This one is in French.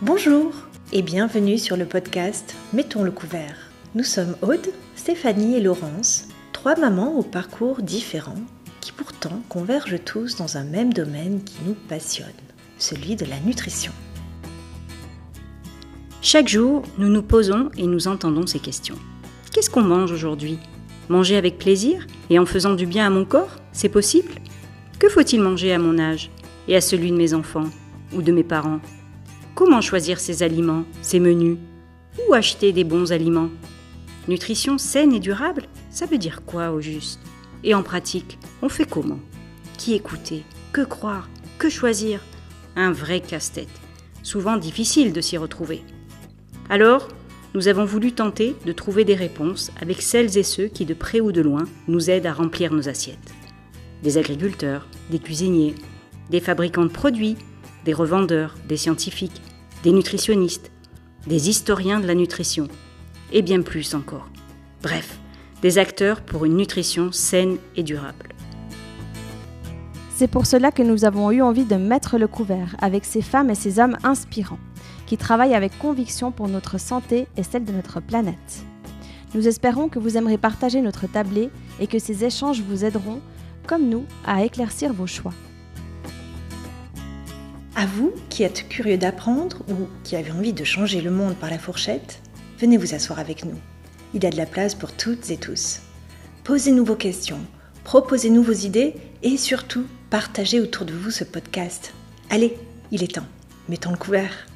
Bonjour et bienvenue sur le podcast Mettons le couvert. Nous sommes Aude, Stéphanie et Laurence, trois mamans au parcours différents qui pourtant convergent tous dans un même domaine qui nous passionne, celui de la nutrition. Chaque jour, nous nous posons et nous entendons ces questions. Qu'est-ce qu'on mange aujourd'hui? Manger avec plaisir et en faisant du bien à mon corps C'est possible? Que faut-il manger à mon âge et à celui de mes enfants ou de mes parents? Comment choisir ces aliments, ces menus? Où acheter des bons aliments? Nutrition saine et durable, ça veut dire quoi au juste? Et en pratique, on fait comment? Qui écouter? Que croire? Que choisir? Un vrai casse-tête, souvent difficile de s'y retrouver. Alors, nous avons voulu tenter de trouver des réponses avec celles et ceux qui, de près ou de loin, nous aident à remplir nos assiettes. Des agriculteurs, des cuisiniers, des fabricants de produits, des revendeurs, des scientifiques, des nutritionnistes, des historiens de la nutrition, et bien plus encore. Bref, des acteurs pour une nutrition saine et durable. C'est pour cela que nous avons eu envie de mettre le couvert avec ces femmes et ces hommes inspirants, qui travaillent avec conviction pour notre santé et celle de notre planète. Nous espérons que vous aimerez partager notre tablé et que ces échanges vous aideront, comme nous, à éclaircir vos choix. À vous qui êtes curieux d'apprendre ou qui avez envie de changer le monde par la fourchette, venez vous asseoir avec nous. Il y a de la place pour toutes et tous. Posez-nous vos questions, proposez-nous vos idées et surtout partagez autour de vous ce podcast. Allez, il est temps. Mettons le couvert.